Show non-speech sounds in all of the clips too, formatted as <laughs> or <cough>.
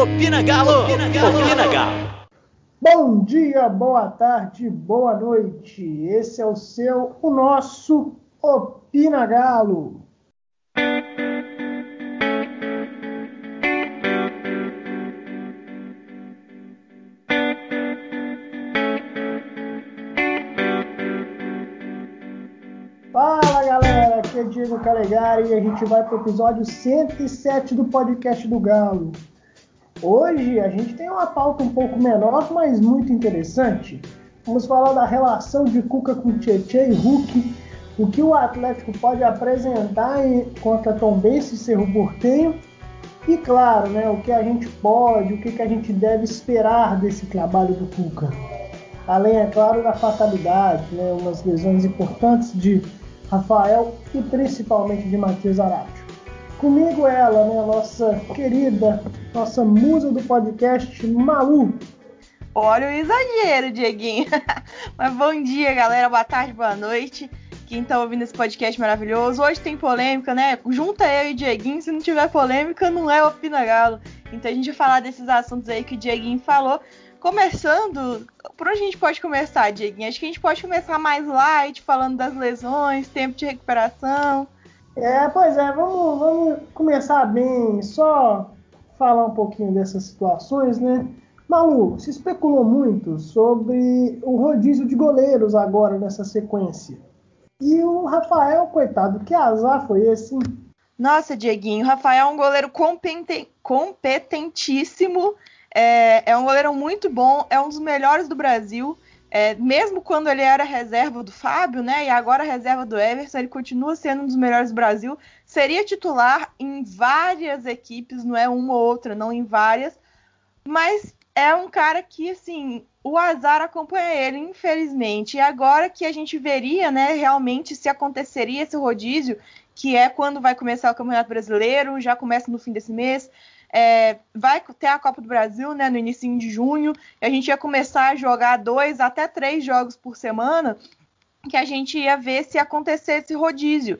Opina Galo! Opina Galo! Opina Galo! Bom dia, boa tarde, boa noite. Esse é o seu, o nosso Opina Galo. Fala galera, aqui é Diego Calegari e a gente vai para o episódio 107 do podcast do Galo. Hoje a gente tem uma pauta um pouco menor, mas muito interessante. Vamos falar da relação de Cuca com Tietchan e Hulk, o que o Atlético pode apresentar contra Tom Bense e Cerro Portenho, e claro, né, o que a gente pode, o que, a gente deve esperar desse trabalho do Cuca. Além, é claro, da fatalidade, né, umas lesões importantes de Rafael e principalmente de Matheus Arábio. Comigo ela, né, nossa querida, nossa musa do podcast, Malu. Olha o exagero, Dieguinho. <laughs> Mas bom dia, galera. Boa tarde, boa noite. Quem tá ouvindo esse podcast maravilhoso. Hoje tem polêmica, né? Junta eu e Dieguinho. Se não tiver polêmica, não é Opina Galo. Então a gente vai falar desses assuntos aí que o Dieguinho falou. Começando, por onde a gente pode começar, Dieguinho? Acho que a gente pode começar mais light, falando das lesões, tempo de recuperação. É, pois é, vamos, vamos começar bem, só falar um pouquinho dessas situações, né? Malu, se especulou muito sobre o rodízio de goleiros agora nessa sequência. E o Rafael, coitado, que azar foi esse? Nossa, Dieguinho, o Rafael é um goleiro competentíssimo, é, é um goleiro muito bom, é um dos melhores do Brasil. É, mesmo quando ele era reserva do Fábio, né, e agora reserva do Everson, ele continua sendo um dos melhores do Brasil. Seria titular em várias equipes, não é uma ou outra, não em várias, mas é um cara que, assim, o azar acompanha ele, infelizmente. E agora que a gente veria, né, realmente se aconteceria esse rodízio, que é quando vai começar o Campeonato Brasileiro, já começa no fim desse mês. É, vai ter a Copa do Brasil né, no início de junho, e a gente ia começar a jogar dois até três jogos por semana, que a gente ia ver se acontecer esse rodízio.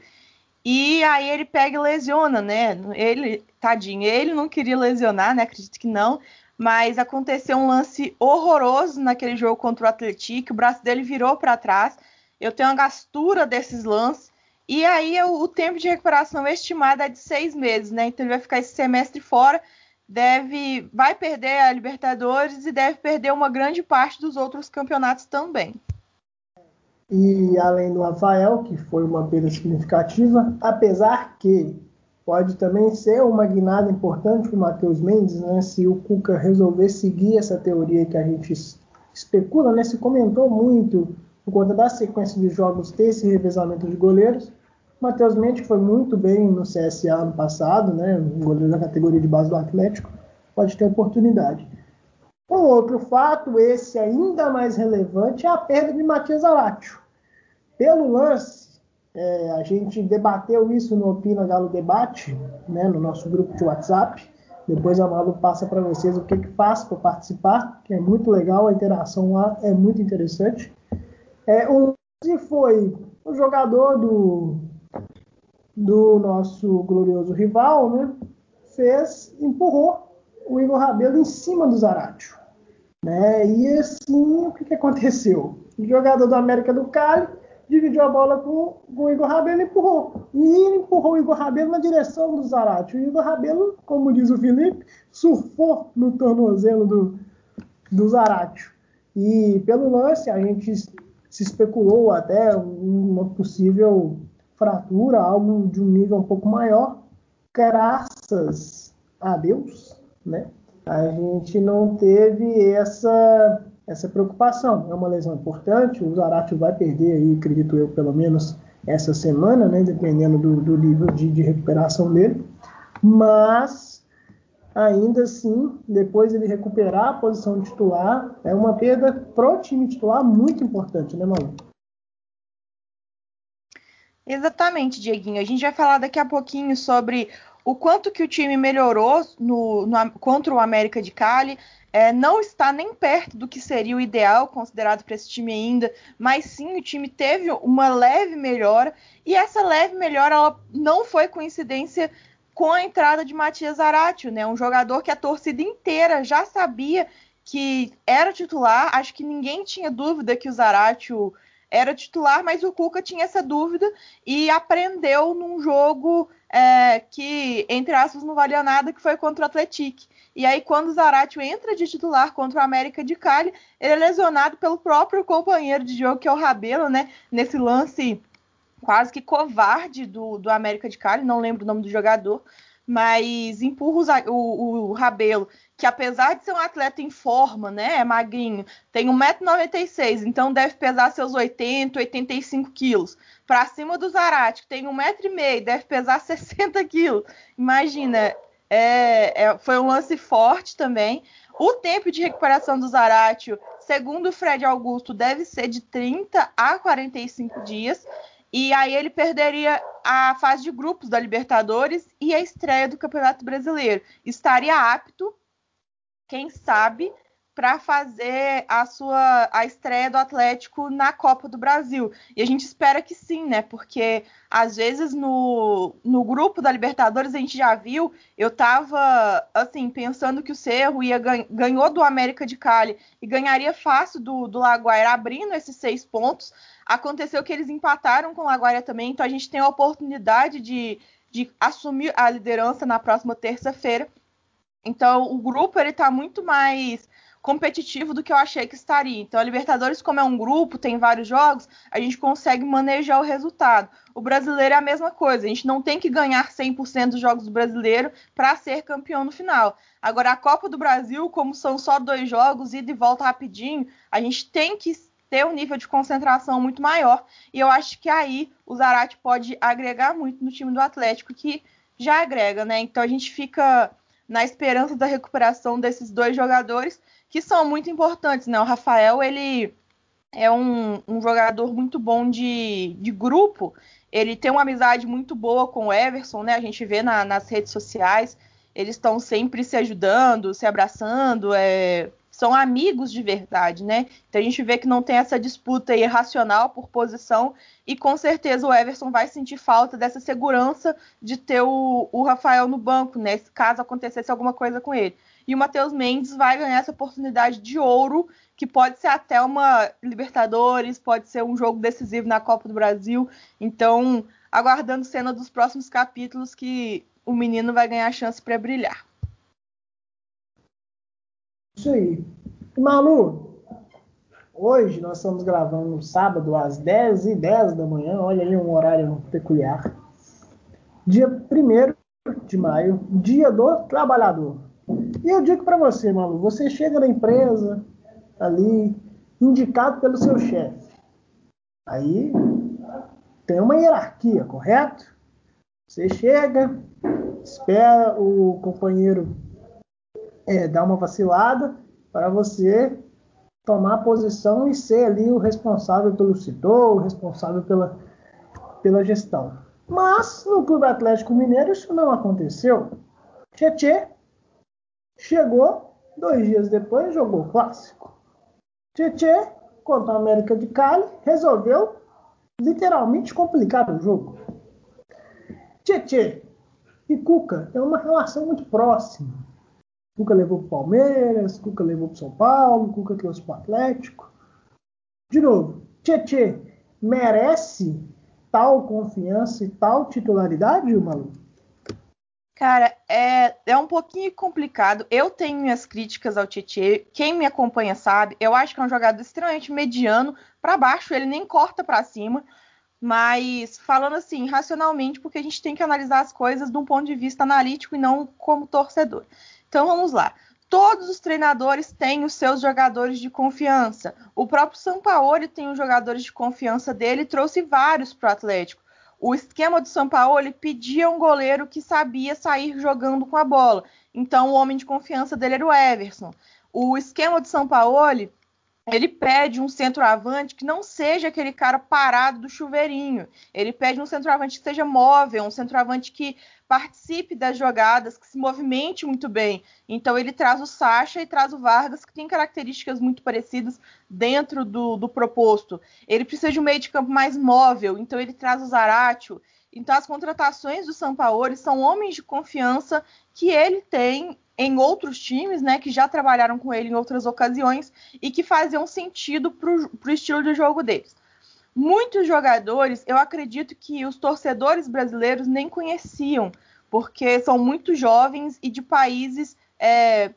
E aí ele pega e lesiona, né? Ele, tadinho, ele não queria lesionar, né? Acredito que não. Mas aconteceu um lance horroroso naquele jogo contra o Atlético, o braço dele virou para trás. Eu tenho uma gastura desses lances. E aí o, tempo de recuperação estimado é de seis meses, né? Então ele vai ficar esse semestre fora, deve, vai perder a Libertadores e deve perder uma grande parte dos outros campeonatos também. E além do Rafael, que foi uma perda significativa, apesar que pode também ser uma guinada importante para o Matheus Mendes, né? Se o Cuca resolver seguir essa teoria que a gente especula, né? Se comentou muito por conta da sequência de jogos ter esse revezamento de goleiros. Matheus Mendes foi muito bem no CSA ano passado, né? Um goleiro da categoria de base do Atlético, pode ter oportunidade. Um outro fato, esse ainda mais relevante, é a perda de Matias Aratio. Pelo lance, é, a gente debateu isso no Opina Galo Debate, né, no nosso grupo de WhatsApp. Depois a Malu passa para vocês o que, que faz para participar, que é muito legal, a interação lá é muito interessante. É, o foi o jogador do, do nosso glorioso rival, né, fez, empurrou o Igor Rabelo em cima do Zaratio. Né? E assim, o que, que aconteceu? O jogador do América do Cali dividiu a bola com, com o Igor Rabelo e empurrou. E empurrou o Igor Rabelo na direção do Zaratio. E o Igor Rabelo, como diz o Felipe, surfou no tornozelo do, do Zaratio. E pelo lance, a gente se especulou até uma possível fratura, algo de um nível um pouco maior, graças a Deus, né? A gente não teve essa essa preocupação. É uma lesão importante, o Zarate vai perder aí, acredito eu, pelo menos essa semana, né? Dependendo do, do nível de, de recuperação dele. Mas ainda assim, depois ele recuperar a posição titular, é uma perda pro time titular muito importante, né, Malu? Exatamente, Dieguinho. A gente vai falar daqui a pouquinho sobre o quanto que o time melhorou no, no contra o América de Cali. É, não está nem perto do que seria o ideal considerado para esse time ainda, mas sim o time teve uma leve melhora e essa leve melhora ela não foi coincidência com a entrada de Matias Zaratio, né? Um jogador que a torcida inteira já sabia que era titular. Acho que ninguém tinha dúvida que o Zaratio era titular, mas o Cuca tinha essa dúvida e aprendeu num jogo é, que, entre aspas, não valia nada, que foi contra o Atlético. E aí, quando o Zaratio entra de titular contra o América de Cali, ele é lesionado pelo próprio companheiro de jogo, que é o Rabelo, né? Nesse lance quase que covarde do, do América de Cali, não lembro o nome do jogador, mas empurra o, o, o Rabelo, que apesar de ser um atleta em forma, né, é magrinho, tem 1,96m, então deve pesar seus 80, 85 quilos. Para cima do Zarate, que tem 1,5m, deve pesar <laughs> 60 quilos. Imagina, é, é, foi um lance forte também. O tempo de recuperação do Zaratio, segundo o Fred Augusto, deve ser de 30 a 45 dias. E aí ele perderia a fase de grupos da Libertadores e a estreia do Campeonato Brasileiro. Estaria apto, quem sabe, para fazer a sua a estreia do Atlético na Copa do Brasil. E a gente espera que sim, né? Porque às vezes no, no grupo da Libertadores a gente já viu, eu tava assim, pensando que o Cerro ia ganhou do América de Cali e ganharia fácil do, do Laguaira abrindo esses seis pontos. Aconteceu que eles empataram com o Laguaira também, então a gente tem a oportunidade de, de assumir a liderança na próxima terça-feira. Então o grupo ele tá muito mais competitivo do que eu achei que estaria. Então, a Libertadores, como é um grupo, tem vários jogos, a gente consegue manejar o resultado. O brasileiro é a mesma coisa, a gente não tem que ganhar 100% dos jogos do brasileiro para ser campeão no final. Agora, a Copa do Brasil, como são só dois jogos, ida e volta rapidinho, a gente tem que ter um nível de concentração muito maior. E eu acho que aí o Zarate pode agregar muito no time do Atlético, que já agrega, né? Então a gente fica na esperança da recuperação desses dois jogadores que são muito importantes, né? O Rafael, ele é um, um jogador muito bom de, de grupo, ele tem uma amizade muito boa com o Everson, né? A gente vê na, nas redes sociais, eles estão sempre se ajudando, se abraçando, é, são amigos de verdade, né? Então a gente vê que não tem essa disputa irracional por posição e com certeza o Everson vai sentir falta dessa segurança de ter o, o Rafael no banco, né? Caso acontecesse alguma coisa com ele e o Matheus Mendes vai ganhar essa oportunidade de ouro, que pode ser até uma Libertadores, pode ser um jogo decisivo na Copa do Brasil. Então, aguardando cena dos próximos capítulos que o menino vai ganhar a chance para brilhar. Isso aí. Malu, hoje nós estamos gravando no sábado às 10 e 10 da manhã, olha aí um horário peculiar. Dia 1 de maio, dia do trabalhador. E eu digo para você, Malu, você chega na empresa ali, indicado pelo seu chefe. Aí tem uma hierarquia, correto? Você chega, espera o companheiro é, dar uma vacilada para você tomar posição e ser ali o responsável pelo setor, o responsável pela, pela gestão. Mas no Clube Atlético Mineiro isso não aconteceu. Tietê Chegou, dois dias depois jogou o clássico. Tietê, contra a América de Cali, resolveu literalmente complicar o jogo. Tietê e Cuca têm uma relação muito próxima. Cuca levou para o Palmeiras, Cuca levou para São Paulo, Cuca trouxe para o Atlético. De novo, Tietê merece tal confiança e tal titularidade, Malu? Cara, é, é um pouquinho complicado. Eu tenho minhas críticas ao Tietchan. Quem me acompanha sabe. Eu acho que é um jogador extremamente mediano para baixo. Ele nem corta para cima. Mas falando assim, racionalmente, porque a gente tem que analisar as coisas de um ponto de vista analítico e não como torcedor. Então vamos lá. Todos os treinadores têm os seus jogadores de confiança. O próprio Sampaoli tem os jogadores de confiança dele e trouxe vários para o Atlético. O esquema do ele pedia um goleiro que sabia sair jogando com a bola. Então o homem de confiança dele era o Everson. O esquema do São Paulo ele pede um centroavante que não seja aquele cara parado do chuveirinho. Ele pede um centroavante que seja móvel, um centroavante que participe das jogadas, que se movimente muito bem. Então ele traz o Sacha e traz o Vargas, que tem características muito parecidas dentro do, do proposto. Ele precisa de um meio de campo mais móvel, então ele traz o Zaratio. Então, as contratações do Sampaoli são homens de confiança que ele tem em outros times, né, que já trabalharam com ele em outras ocasiões e que faziam sentido para o estilo de jogo deles. Muitos jogadores, eu acredito que os torcedores brasileiros nem conheciam, porque são muito jovens e de países, é,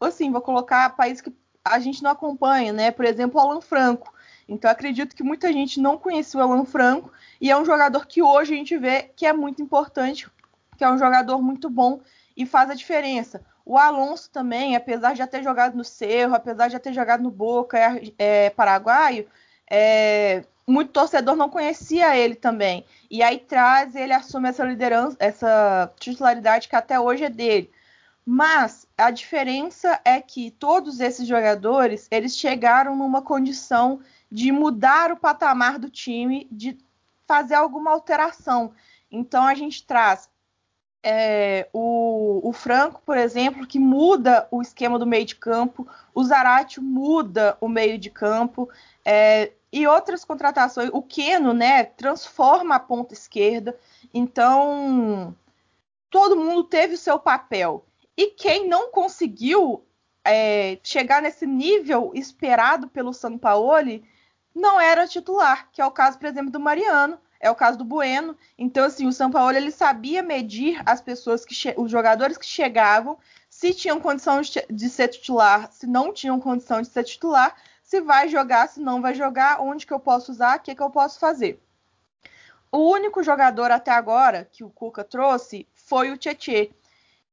assim, vou colocar países que a gente não acompanha, né? Por exemplo, Alan Franco. Então, acredito que muita gente não conhecia o Alan Franco e é um jogador que hoje a gente vê que é muito importante, que é um jogador muito bom e faz a diferença. O Alonso também, apesar de já ter jogado no Cerro, apesar de já ter jogado no Boca, é, é paraguaio, é, muito torcedor não conhecia ele também. E aí traz, ele assume essa liderança, essa titularidade que até hoje é dele. Mas a diferença é que todos esses jogadores, eles chegaram numa condição de mudar o patamar do time, de fazer alguma alteração. Então a gente traz é, o, o, Franco, por exemplo, que muda o esquema do meio de campo, o Zarate muda o meio de campo, é, e outras contratações. O Keno, né, transforma a ponta esquerda. Então, todo mundo teve o seu papel. E quem não conseguiu é, chegar nesse nível esperado pelo Sampaoli não era titular, que é o caso, por exemplo, do Mariano é o caso do Bueno. Então, assim, o São Paulo ele sabia medir as pessoas que os jogadores que chegavam, se tinham condição de ser titular, se não tinham condição de ser titular, se vai jogar, se não vai jogar, onde que eu posso usar, o que, que eu posso fazer. O único jogador até agora que o Cuca trouxe foi o Tietê.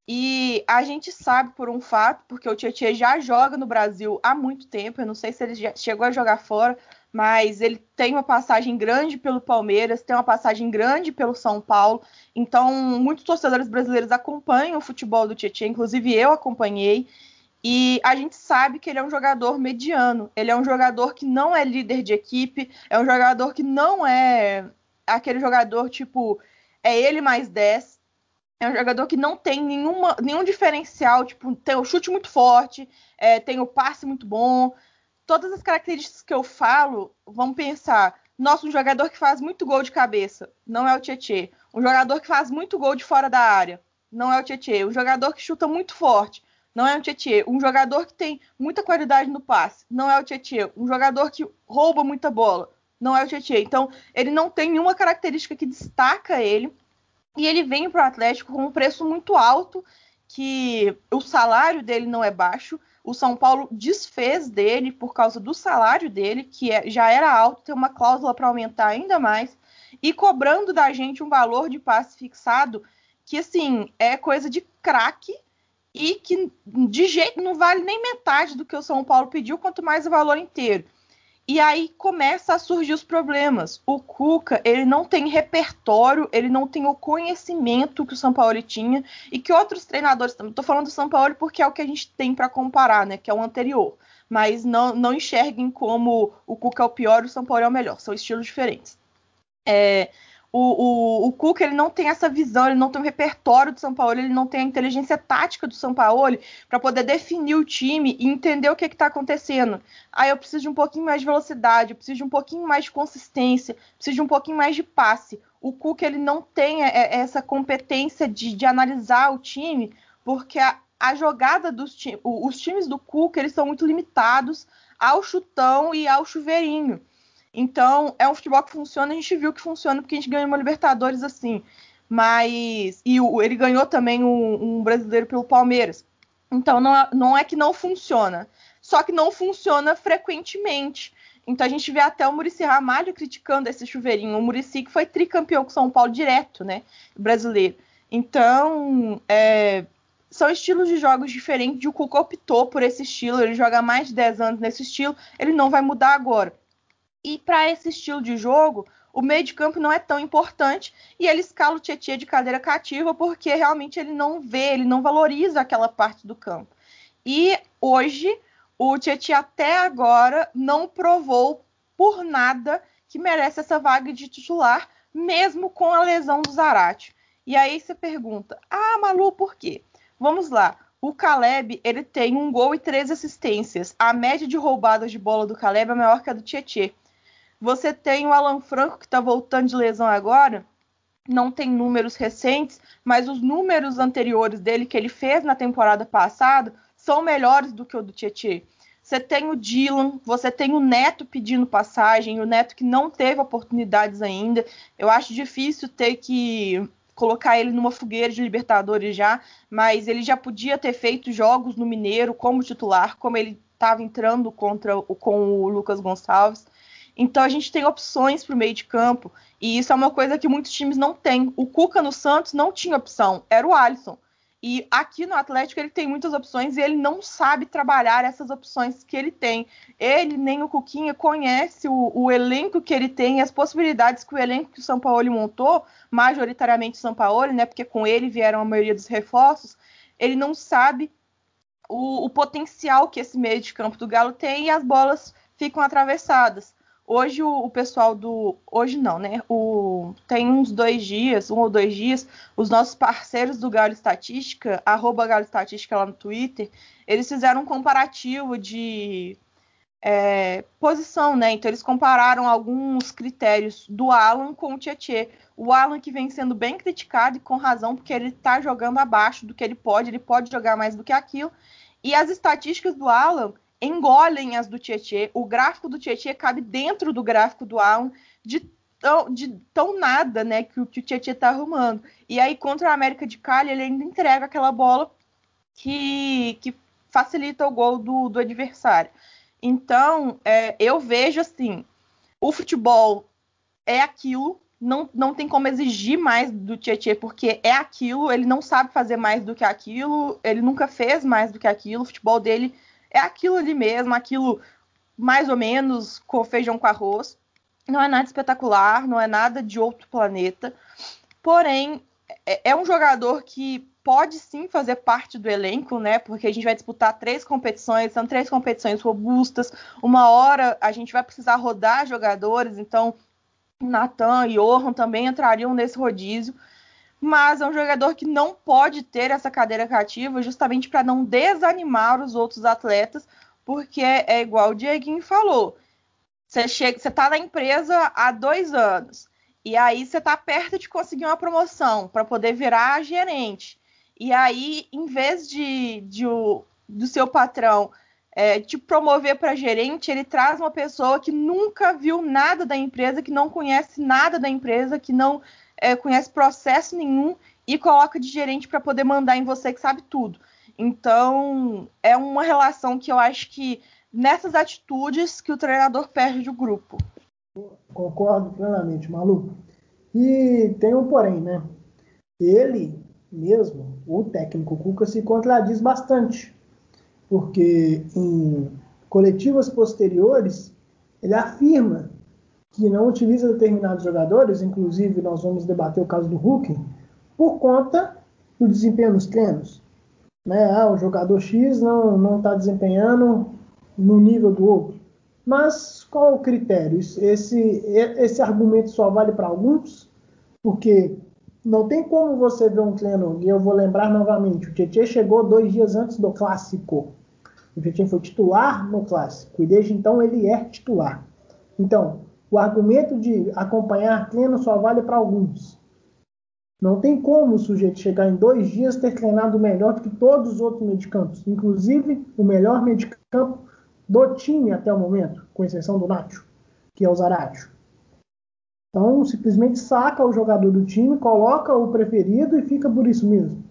E a gente sabe por um fato, porque o Tietchan já joga no Brasil há muito tempo, eu não sei se ele já chegou a jogar fora, mas ele tem uma passagem grande pelo Palmeiras, tem uma passagem grande pelo São Paulo. Então, muitos torcedores brasileiros acompanham o futebol do Tietchan, inclusive eu acompanhei. E a gente sabe que ele é um jogador mediano. Ele é um jogador que não é líder de equipe, é um jogador que não é aquele jogador tipo é ele mais 10. É um jogador que não tem nenhuma, nenhum diferencial, tipo, tem o chute muito forte, é, tem o passe muito bom, todas as características que eu falo, vamos pensar, nossa, um jogador que faz muito gol de cabeça, não é o Tietê. Um jogador que faz muito gol de fora da área, não é o Tietê. Um jogador que chuta muito forte, não é o Tietê. Um jogador que tem muita qualidade no passe, não é o Tietê. Um jogador que rouba muita bola, não é o Tietê. Então, ele não tem nenhuma característica que destaca ele. E ele vem para o Atlético com um preço muito alto, que o salário dele não é baixo o São Paulo desfez dele por causa do salário dele, que é, já era alto, tem uma cláusula para aumentar ainda mais, e cobrando da gente um valor de passe fixado que, assim, é coisa de craque e que de jeito não vale nem metade do que o São Paulo pediu, quanto mais o valor inteiro. E aí começa a surgir os problemas. O Cuca, ele não tem repertório, ele não tem o conhecimento que o São Paulo tinha e que outros treinadores também. Estou falando do São Paulo porque é o que a gente tem para comparar, né? Que é o anterior. Mas não, não enxerguem como o Cuca é o pior e o São Paulo é o melhor. São estilos diferentes. É, o, o, Cuca ele não tem essa visão, ele não tem o repertório do São Paulo, ele não tem a inteligência tática do São Paulo para poder definir o time e entender o que está acontecendo. Aí eu preciso de um pouquinho mais de velocidade, eu preciso de um pouquinho mais de consistência, preciso de um pouquinho mais de passe. O Cuca ele não tem é, é, essa competência de, de analisar o time, porque a, a jogada dos times, os times do Cuca eles são muito limitados ao chutão e ao chuveirinho. Então, é um futebol que funciona, a gente viu que funciona porque a gente ganhou uma Libertadores assim. Mas. E o, ele ganhou também um, um, brasileiro pelo Palmeiras. Então, não é, não é que não funciona. Só que não funciona frequentemente. Então a gente vê até o Murici Ramalho criticando esse chuveirinho. O Murici que foi tricampeão com São Paulo direto, né? Brasileiro. Então, é, são estilos de jogos diferentes. O Cuca optou por esse estilo. Ele joga mais de 10 anos nesse estilo. Ele não vai mudar agora. E para esse estilo de jogo, o meio de campo não é tão importante e ele escala o Tietchan de cadeira cativa porque realmente ele não vê, ele não valoriza aquela parte do campo. E hoje o Tietchan até agora não provou por nada que merece essa vaga de titular, mesmo com a lesão do Zarate. E aí você pergunta: "Ah, Malu, por quê?" Vamos lá. O Caleb, ele tem um gol e três assistências. A média de roubadas de bola do Caleb é maior que a do Tietchan. Você tem o Alan Franco, que está voltando de lesão agora, não tem números recentes, mas os números anteriores dele que ele fez na temporada passada são melhores do que o do Tietchan. Você tem o Dylan, você tem o Neto pedindo passagem, o Neto que não teve oportunidades ainda. Eu acho difícil ter que colocar ele numa fogueira de Libertadores já, mas ele já podia ter feito jogos no Mineiro como titular, como ele estava entrando contra com o Lucas Gonçalves. Então a gente tem opções para o meio de campo, e isso é uma coisa que muitos times não têm. O Cuca no Santos não tinha opção, era o Alisson. E aqui no Atlético ele tem muitas opções e ele não sabe trabalhar essas opções que ele tem. Ele nem o Cuquinha conhece o, o elenco que ele tem, as possibilidades que o elenco que o São Paulo montou, majoritariamente o São Paulo, né? Porque com ele vieram a maioria dos reforços. Ele não sabe o, o potencial que esse meio de campo do Galo tem e as bolas ficam atravessadas. Hoje o, o, pessoal do. Hoje não, né? O, tem uns dois dias, um ou dois dias, os nossos parceiros do Galo Estatística, arroba Galo Estatística lá no Twitter, eles fizeram um comparativo de é, posição, né? Então eles compararam alguns critérios do Alan com o Tietê. O Alan que vem sendo bem criticado e com razão, porque ele tá jogando abaixo do que ele pode, ele pode jogar mais do que aquilo. E as estatísticas do Alan engolem as do Tietê. O gráfico do Tietê cabe dentro do gráfico do Alan de tão, de tão nada, né, que o, Tietê tá arrumando. E aí contra a América de Cali ele ainda entrega aquela bola que, que facilita o gol do, do adversário. Então, é, eu vejo assim, o futebol é aquilo, não, não tem como exigir mais do Tietchan, porque é aquilo, ele não sabe fazer mais do que aquilo, ele nunca fez mais do que aquilo, o futebol dele é aquilo ali mesmo, aquilo mais ou menos com feijão com arroz. Não é nada espetacular, não é nada de outro planeta. Porém, é, é um jogador que pode sim fazer parte do elenco, né? Porque a gente vai disputar três competições, são três competições robustas. Uma hora a gente vai precisar rodar jogadores, então Natan e Orhan também entrariam nesse rodízio mas é um jogador que não pode ter essa cadeira cativa justamente para não desanimar os outros atletas, porque é igual o Dieguinho falou. Você chega, você está na empresa há dois anos e aí você está perto de conseguir uma promoção para poder virar gerente. E aí, em vez de, de o, do seu patrão é, te promover para gerente, ele traz uma pessoa que nunca viu nada da empresa, que não conhece nada da empresa, que não é, conhece processo nenhum e coloca de gerente para poder mandar em você que sabe tudo. Então, é uma relação que eu acho que nessas atitudes que o treinador perde o grupo. Concordo plenamente, Malu. E tem um porém, né? Ele mesmo, o técnico Cuca, se contradiz bastante, porque em coletivas posteriores ele afirma que não utiliza determinados jogadores, inclusive nós vamos debater o caso do Hulk, por conta do desempenho nos treinos. Né? Ah, o jogador X não está desempenhando no nível do outro. Mas qual o critério? Esse, esse argumento só vale para alguns? Porque não tem como você ver um treino, e eu vou lembrar novamente, o Tietchan chegou dois dias antes do clássico. O Tietchan foi titular no clássico, e desde então ele é titular. Então, o argumento de acompanhar treino só vale para alguns. Não tem como o sujeito chegar em dois dias ter treinado melhor do que todos os outros medicampos, inclusive o melhor medicampo do time até o momento, com exceção do Nacho, que é o Zaratio. Então, simplesmente saca o jogador do time, coloca o preferido e fica por isso mesmo.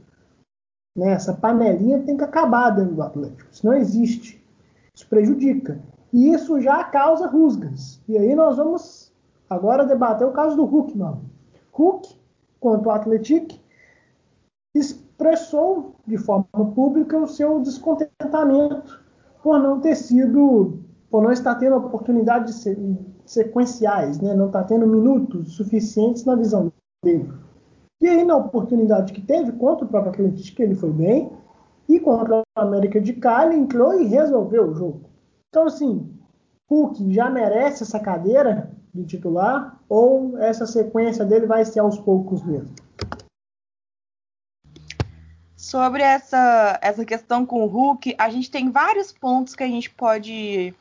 Né? Essa panelinha tem que acabar dentro do Atlético. Isso não existe. Isso prejudica. E isso já causa rusgas. E aí nós vamos agora debater o caso do Hulk, não. Hulk, quanto ao Atlético, expressou de forma pública o seu descontentamento por não ter sido, por não estar tendo oportunidades sequenciais, né? não estar tendo minutos suficientes na visão dele. E aí, na oportunidade que teve contra o próprio Atlético, ele foi bem, e contra o América de Cali, entrou e resolveu o jogo. Então, assim, Hulk já merece essa cadeira de titular ou essa sequência dele vai ser aos poucos mesmo? Sobre essa, essa questão com o Hulk, a gente tem vários pontos que a gente pode,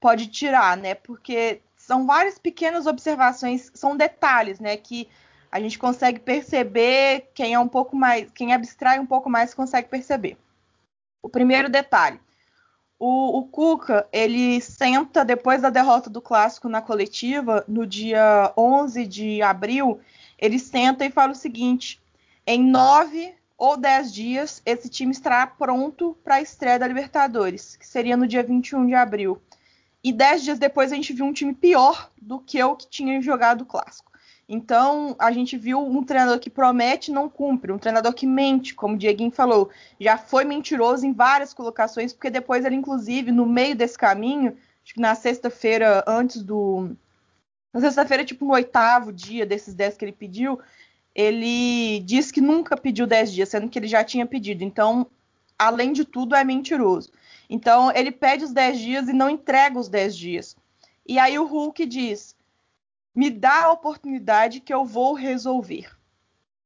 pode tirar, né? Porque são várias pequenas observações, são detalhes, né? Que a gente consegue perceber quem é um pouco mais, quem abstrai um pouco mais consegue perceber. O primeiro detalhe, o, o Cuca, ele senta depois da derrota do clássico na coletiva, no dia 11 de abril, ele senta e fala o seguinte: em nove ou dez dias, esse time estará pronto para a estreia da Libertadores, que seria no dia 21 de abril. E dez dias depois a gente viu um time pior do que o que tinha jogado o clássico. Então, a gente viu um treinador que promete e não cumpre, um treinador que mente, como o Dieguinho falou. Já foi mentiroso em várias colocações, porque depois ele, inclusive, no meio desse caminho, acho que na sexta-feira, antes do. Na sexta-feira, tipo, no oitavo dia desses dez que ele pediu, ele disse que nunca pediu dez dias, sendo que ele já tinha pedido. Então, além de tudo, é mentiroso. Então, ele pede os dez dias e não entrega os dez dias. E aí o Hulk diz: me dá a oportunidade que eu vou resolver.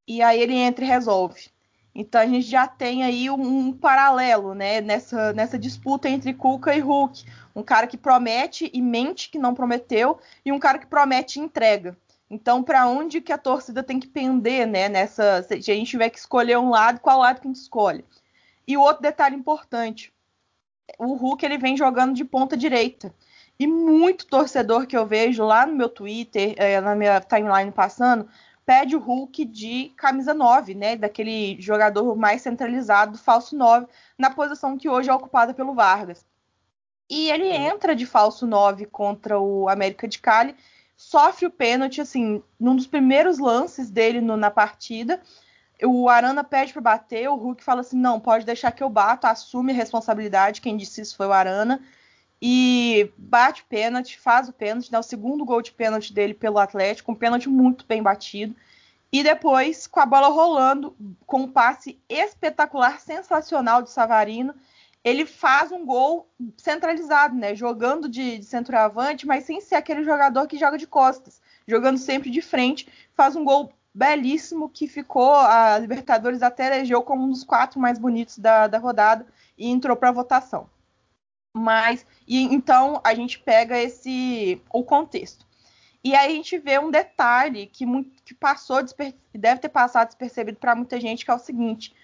E aí ele entra e resolve. Então a gente já tem aí um, um, paralelo, né, nessa, nessa disputa entre Kuka e Hulk. Um cara que promete e mente que não prometeu, e um cara que promete e entrega. Então, para onde que a torcida tem que pender, né, nessa. Se a gente tiver que escolher um lado, qual lado que a gente escolhe? E o outro detalhe importante: o Hulk ele vem jogando de ponta direita. E muito torcedor que eu vejo lá no meu Twitter, é, na minha timeline passando, pede o Hulk de camisa 9, né? Daquele jogador mais centralizado, falso 9, na posição que hoje é ocupada pelo Vargas. E ele entra de falso 9 contra o América de Cali, sofre o pênalti, assim, num dos primeiros lances dele no, na partida. O Arana pede para bater, o Hulk fala assim: não, pode deixar que eu bato, assume a responsabilidade. Quem disse isso foi o Arana e bate pênalti, faz o pênalti, dá o segundo gol de pênalti dele pelo Atlético, um pênalti muito bem batido. E depois, com a bola rolando, com um passe espetacular, sensacional de Savarino, ele faz um gol centralizado, né? Jogando de, de centroavante, mas sem ser aquele jogador que joga de costas, jogando sempre de frente, faz um gol belíssimo que ficou a Libertadores até elegeu como um dos quatro mais bonitos da, da rodada e entrou para votação. Mas e então a gente pega esse o contexto. E aí a gente vê um detalhe que, que passou deve ter passado despercebido para muita gente, que é o seguinte: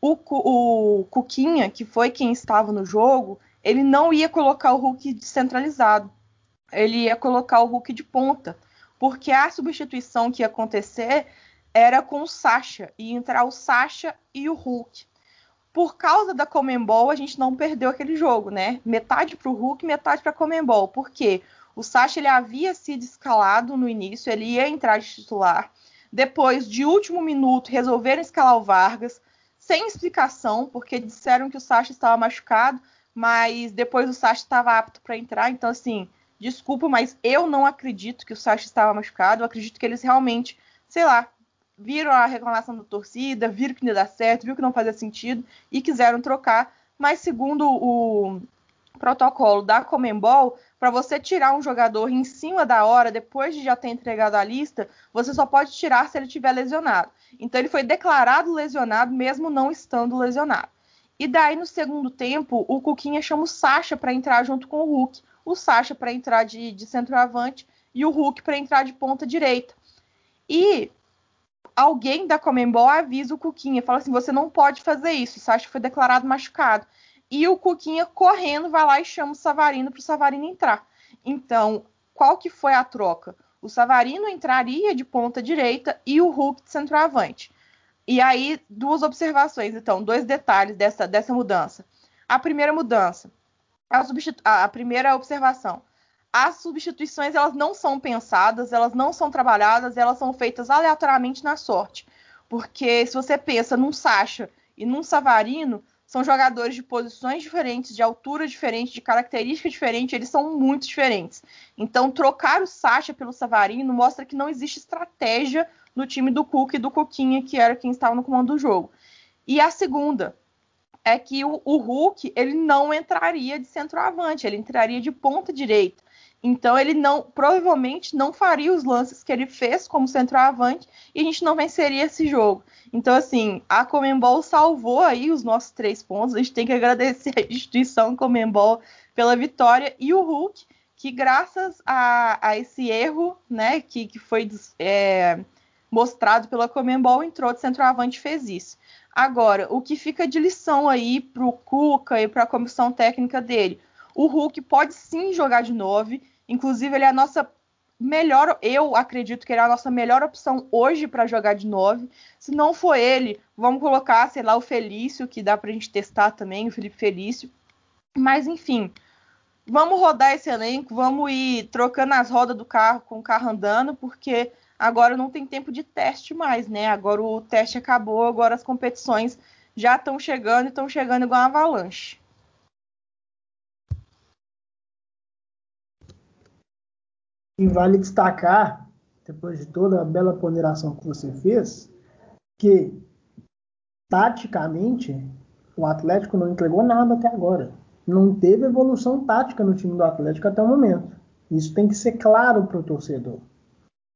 o, o Cuquinha, que foi quem estava no jogo, ele não ia colocar o Hulk descentralizado. Ele ia colocar o Hulk de ponta. Porque a substituição que ia acontecer era com o Sacha. Ia entrar o Sacha e o Hulk por causa da Comembol, a gente não perdeu aquele jogo, né? Metade para o Hulk, metade para a Comembol. Por quê? O Sacha ele havia sido escalado no início, ele ia entrar de titular. Depois, de último minuto, resolveram escalar o Vargas, sem explicação, porque disseram que o Sacha estava machucado, mas depois o Sacha estava apto para entrar. Então, assim, desculpa, mas eu não acredito que o Sacha estava machucado. Eu acredito que eles realmente, sei lá, viram a reclamação da torcida, viram que não ia dar certo, viram que não fazia sentido e quiseram trocar. Mas segundo o protocolo da Comembol, para você tirar um jogador em cima da hora, depois de já ter entregado a lista, você só pode tirar se ele estiver lesionado. Então ele foi declarado lesionado, mesmo não estando lesionado. E daí, no segundo tempo, o Cuquinha chama o Sacha para entrar junto com o Hulk. O Sacha para entrar de, de centroavante e o Hulk para entrar de ponta direita. E alguém da Comembol avisa o Cuquinha, fala assim: você não pode fazer isso, o Sacha foi declarado machucado. E o Cuquinha, correndo, vai lá e chama o Savarino para o Savarino entrar. Então, qual que foi a troca? O Savarino entraria de ponta direita e o Hulk de centroavante. E aí, duas observações, então, dois detalhes dessa, dessa mudança. A primeira mudança, a, a primeira observação as substituições elas não são pensadas, elas não são trabalhadas, elas são feitas aleatoriamente na sorte. Porque se você pensa num Sacha e num Savarino, são jogadores de posições diferentes, de altura diferente, de característica diferente, eles são muito diferentes. Então, trocar o Sacha pelo Savarino mostra que não existe estratégia no time do Cook e do Coquinha, que era quem estava no comando do jogo. E a segunda é que o, o Hulk ele não entraria de centroavante, ele entraria de ponta direita. Então ele não, provavelmente não faria os lances que ele fez como centroavante e a gente não venceria esse jogo. Então assim, a Comembol salvou aí os nossos três pontos. A gente tem que agradecer a instituição Comembol pela vitória e o Hulk que graças a, a esse erro, né, que, que foi é, mostrado pela Comembol, entrou de centroavante e fez isso. Agora, o que fica de lição aí para o Cuca e para a comissão técnica dele? O Hulk pode sim jogar de 9, inclusive ele é a nossa melhor, eu acredito que ele é a nossa melhor opção hoje para jogar de 9. Se não for ele, vamos colocar, sei lá, o Felício, que dá para a gente testar também, o Felipe Felício. Mas enfim, vamos rodar esse elenco, vamos ir trocando as rodas do carro com o carro andando, porque agora não tem tempo de teste mais, né? Agora o teste acabou, agora as competições já estão chegando e estão chegando igual uma avalanche. E vale destacar, depois de toda a bela ponderação que você fez, que taticamente o Atlético não entregou nada até agora. Não teve evolução tática no time do Atlético até o momento. Isso tem que ser claro para o torcedor.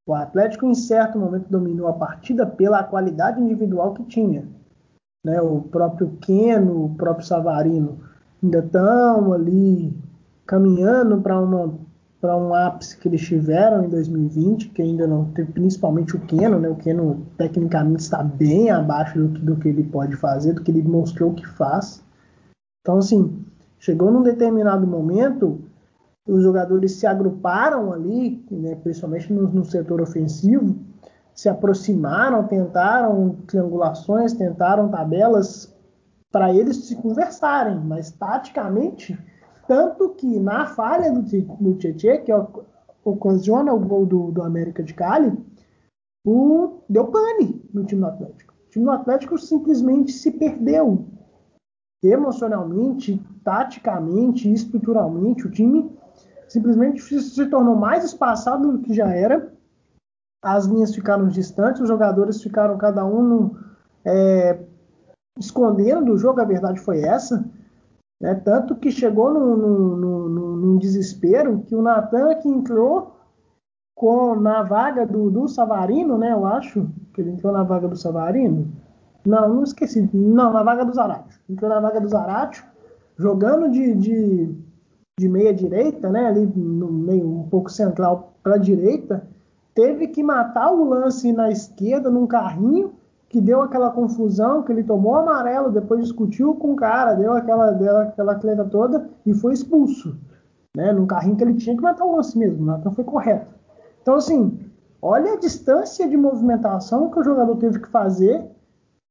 O Atlético, em certo momento, dominou a partida pela qualidade individual que tinha. Né? O próprio Keno, o próprio Savarino ainda estão ali caminhando para uma para um ápice que eles tiveram em 2020, que ainda não teve, principalmente o Keno, né? O Keno tecnicamente está bem abaixo do que, do que ele pode fazer, do que ele mostrou que faz. Então, assim, chegou num determinado momento os jogadores se agruparam ali, né, principalmente no, no, setor ofensivo, se aproximaram, tentaram triangulações, tentaram tabelas para eles se conversarem, mas taticamente, tanto que na falha do, do Tietchan, que ocasiona o gol do, do América de Cali, o, deu pane no time do Atlético. O time do Atlético simplesmente se perdeu emocionalmente, taticamente, estruturalmente. O time simplesmente se tornou mais espaçado do que já era. As linhas ficaram distantes, os jogadores ficaram cada um é, escondendo do jogo, a verdade foi essa. Né? Tanto que chegou num, num, num, num desespero que o Natan que entrou com, na vaga do, do Savarino, né? Eu acho que ele entrou na vaga do Savarino. Não, não esqueci. Não, na vaga do Zaratio. Entrou na vaga do Zaratio, jogando de, de de meia direita, né, ali no meio um pouco central para a direita, teve que matar o lance na esquerda num carrinho que deu aquela confusão, que ele tomou amarelo, depois discutiu com o cara, deu aquela, deu aquela cleta toda e foi expulso. Né, num carrinho que ele tinha que matar o lance mesmo, né, então foi correto. Então, assim, olha a distância de movimentação que o jogador teve que fazer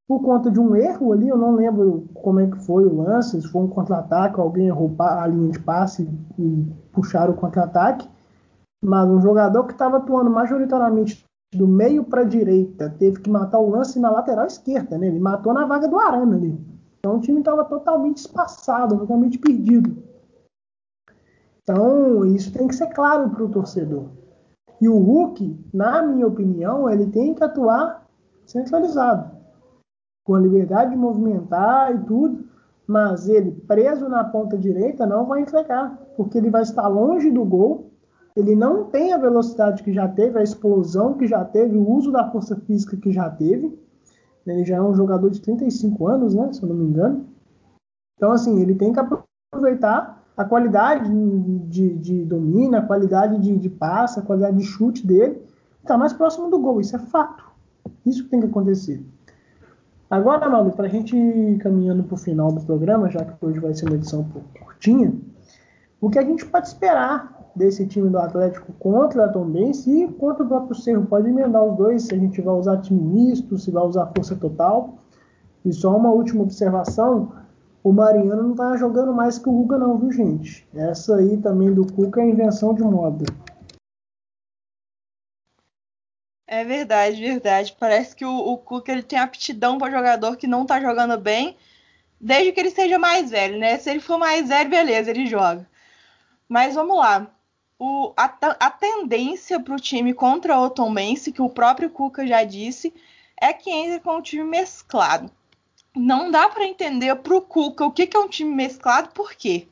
por conta de um erro ali, eu não lembro como é que foi o lance, se foi um contra-ataque, alguém errou a linha de passe e puxaram o contra-ataque, mas um jogador que estava atuando majoritariamente do meio para a direita teve que matar o lance na lateral esquerda, né? Ele matou na vaga do Arana ali. Então o time estava totalmente espaçado, totalmente perdido. Então isso tem que ser claro para o torcedor. E o Hulk, na minha opinião, ele tem que atuar centralizado com a liberdade de movimentar e tudo, mas ele preso na ponta direita não vai entregar, porque ele vai estar longe do gol, ele não tem a velocidade que já teve, a explosão que já teve, o uso da força física que já teve. Ele já é um jogador de 35 anos, né, se eu não me engano. Então, assim, ele tem que aproveitar a qualidade de, de domínio, a qualidade de, de passe, a qualidade de chute dele, está mais próximo do gol. Isso é fato. Isso que tem que acontecer. Agora, Malu, para a gente ir caminhando para o final do programa, já que hoje vai ser uma edição um pouco curtinha, o que a gente pode esperar desse time do Atlético contra a Tombense e contra o próprio Cerro? Pode emendar os dois, se a gente vai usar time misto, se vai usar força total. E só uma última observação, o Mariano não está jogando mais que o Guga não, viu gente? Essa aí também do Cuca é invenção de moda. É verdade, verdade. Parece que o, o Cuca ele tem aptidão para jogador que não tá jogando bem, desde que ele seja mais velho, né? Se ele for mais velho, beleza, ele joga. Mas vamos lá. O, a, a tendência para o time contra o Tom Bense, que o próprio Cuca já disse, é que entre com um time mesclado. Não dá para entender para o Cuca o que, que é um time mesclado, por quê?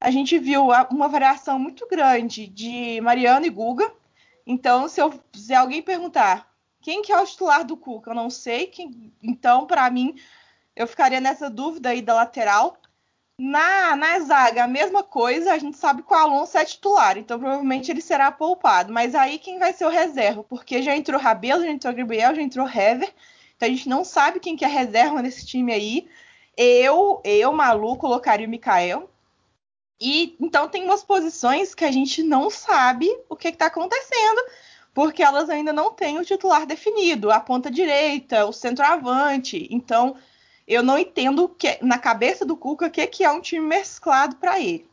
A gente viu uma variação muito grande de Mariano e Guga, então, se, eu, se alguém perguntar quem que é o titular do Cuca, eu não sei. Quem, então, para mim, eu ficaria nessa dúvida aí da lateral. Na, na zaga, a mesma coisa, a gente sabe que o Alonso é titular, então provavelmente ele será poupado. Mas aí quem vai ser o reserva? Porque já entrou Rabelo, já entrou Gabriel, já entrou Hever, então a gente não sabe quem que é reserva nesse time aí. Eu, eu, Malu, colocaria o Mikael. E então tem umas posições que a gente não sabe o que está acontecendo, porque elas ainda não têm o titular definido, a ponta direita, o centroavante. Então eu não entendo que, na cabeça do Cuca o que, que é um time mesclado para ele.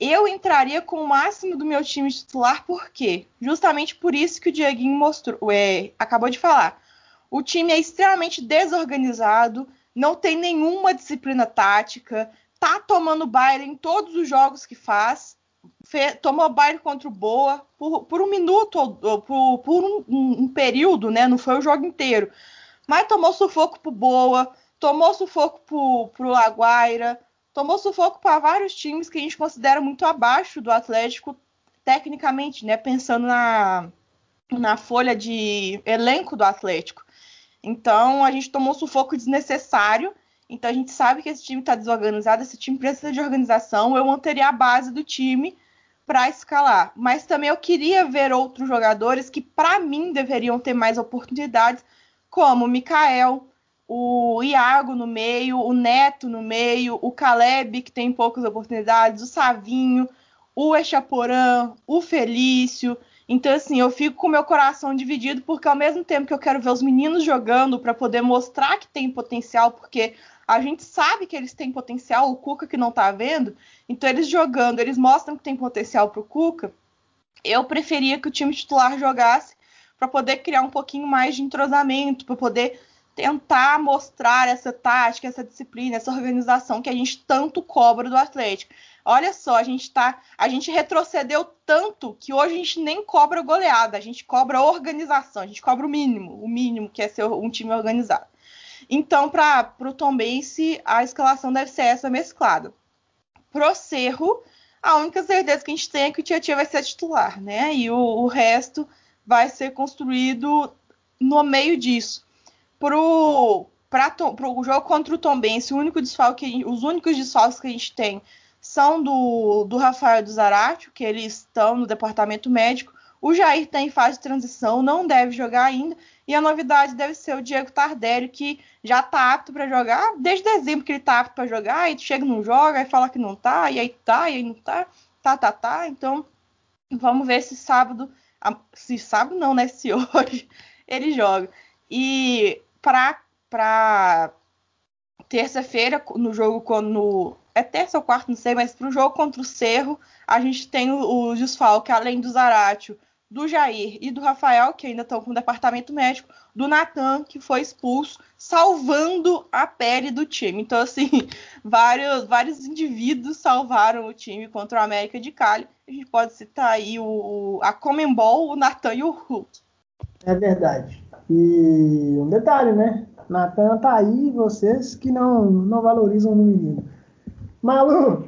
Eu entraria com o máximo do meu time titular, por quê? Justamente por isso que o Dieguinho mostrou, é, acabou de falar. O time é extremamente desorganizado, não tem nenhuma disciplina tática, tá tomando baile em todos os jogos que faz. Fe, tomou baile contra o Boa por, por um minuto ou, por, por um, um, um, período, né? Não foi o jogo inteiro. Mas tomou sufoco pro Boa, tomou sufoco pro, pro Laguaira, tomou sufoco para vários times que a gente considera muito abaixo do Atlético tecnicamente, né? Pensando na, na folha de elenco do Atlético. Então a gente tomou sufoco desnecessário. Então a gente sabe que esse time está desorganizado, esse time precisa de organização. Eu manteria a base do time para escalar. Mas também eu queria ver outros jogadores que, para mim, deveriam ter mais oportunidades, como o Mikael, o Iago no meio, o Neto no meio, o Caleb, que tem poucas oportunidades, o Savinho, o Echaporã, o Felício. Então, assim, eu fico com meu coração dividido, porque ao mesmo tempo que eu quero ver os meninos jogando para poder mostrar que tem potencial, porque a gente sabe que eles têm potencial, o Cuca que não tá vendo, então eles jogando, eles mostram que tem potencial pro Cuca. Eu preferia que o time titular jogasse para poder criar um pouquinho mais de entrosamento, para poder tentar mostrar essa tática, essa disciplina, essa organização que a gente tanto cobra do Atlético. Olha só, a gente tá, a gente retrocedeu tanto que hoje a gente nem cobra goleada, a gente cobra organização, a gente cobra o mínimo, o mínimo que é ser um time organizado. Então, para o Tom Bense, a escalação deve ser essa mesclada. Pro Cerro, a única certeza que a gente tem é que o Tietchan vai ser titular, né? E o, o resto vai ser construído no meio disso pro, pra, pro jogo contra o Tom Bense, o único desfalque, os únicos desfalques que a gente tem são do, do Rafael do Zaratio, que eles estão no departamento médico. O Jair está em fase de transição, não deve jogar ainda. E a novidade deve ser o Diego Tardelli, que já está apto para jogar. Desde dezembro que ele está apto para jogar, aí chega não joga, aí fala que não tá, e aí tá, e aí não tá, tá, tá, tá. Então, vamos ver se sábado, se sábado não, né? Se <laughs> hoje ele joga. E para terça-feira, no jogo quando. É terça ou quarta, não sei, mas para o jogo contra o Cerro, a gente tem o, o desfalque, além do Zaratio, do Jair e do Rafael, que ainda estão com o departamento médico, do Natan, que foi expulso, salvando a pele do time. Então, assim, <laughs> vários, vários indivíduos salvaram o time contra o América de Cali. A gente pode citar aí o, a Comembol, o Natan e o Hulk. É verdade. E um detalhe, né? Natan tá aí, vocês que não, não valorizam no menino. Malu,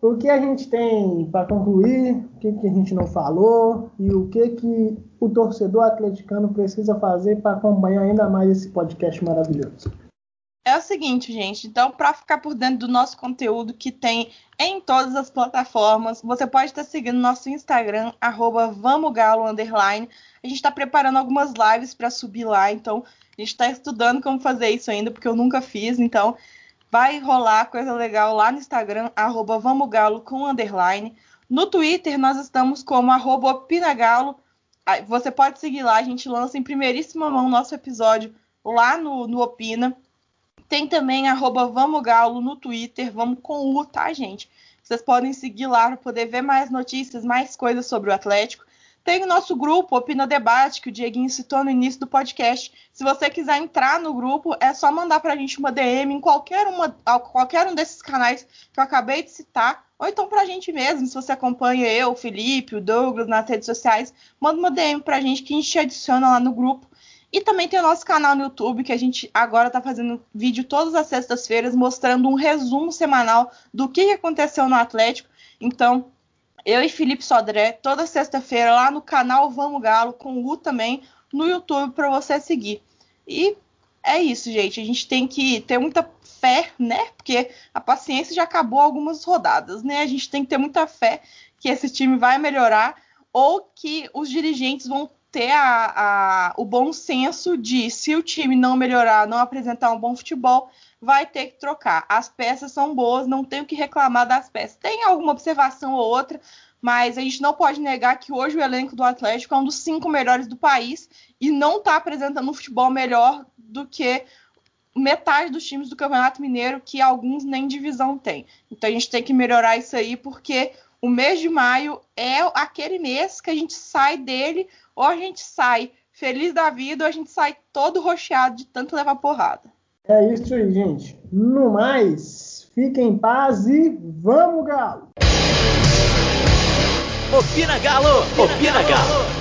o que a gente tem para concluir? O que, que a gente não falou? E o que, que o torcedor atleticano precisa fazer para acompanhar ainda mais esse podcast maravilhoso? É o seguinte, gente. Então, para ficar por dentro do nosso conteúdo que tem em todas as plataformas, você pode estar seguindo nosso Instagram, @vamogalo A gente está preparando algumas lives para subir lá, então a gente está estudando como fazer isso ainda, porque eu nunca fiz. Então, vai rolar coisa legal lá no Instagram, @vamogalo com underline. No Twitter, nós estamos como @pinagalo. Você pode seguir lá, a gente lança em primeiríssima mão nosso episódio lá no, no Opina. Tem também arroba Vamos Galo no Twitter, vamos com U, tá, gente? Vocês podem seguir lá para poder ver mais notícias, mais coisas sobre o Atlético. Tem o nosso grupo, Opina Debate, que o Dieguinho citou no início do podcast. Se você quiser entrar no grupo, é só mandar para a gente uma DM em qualquer, uma, qualquer um desses canais que eu acabei de citar, ou então para a gente mesmo, se você acompanha eu, o Felipe, o Douglas nas redes sociais, manda uma DM para a gente que a gente te adiciona lá no grupo. E também tem o nosso canal no YouTube, que a gente agora está fazendo vídeo todas as sextas-feiras, mostrando um resumo semanal do que aconteceu no Atlético. Então, eu e Felipe Sodré, toda sexta-feira, lá no canal Vamos Galo, com o U também, no YouTube, para você seguir. E é isso, gente. A gente tem que ter muita fé, né? Porque a paciência já acabou algumas rodadas, né? A gente tem que ter muita fé que esse time vai melhorar ou que os dirigentes vão ter a, a, o bom senso de se o time não melhorar, não apresentar um bom futebol, vai ter que trocar. As peças são boas, não tenho que reclamar das peças. Tem alguma observação ou outra, mas a gente não pode negar que hoje o elenco do Atlético é um dos cinco melhores do país e não está apresentando um futebol melhor do que metade dos times do Campeonato Mineiro, que alguns nem divisão tem. Então a gente tem que melhorar isso aí, porque o mês de maio é aquele mês que a gente sai dele, ou a gente sai feliz da vida, ou a gente sai todo rocheado de tanto levar porrada. É isso aí, gente. No mais, fiquem em paz e vamos, Galo! Opina Galo! Opina, Opina Galo. Galo.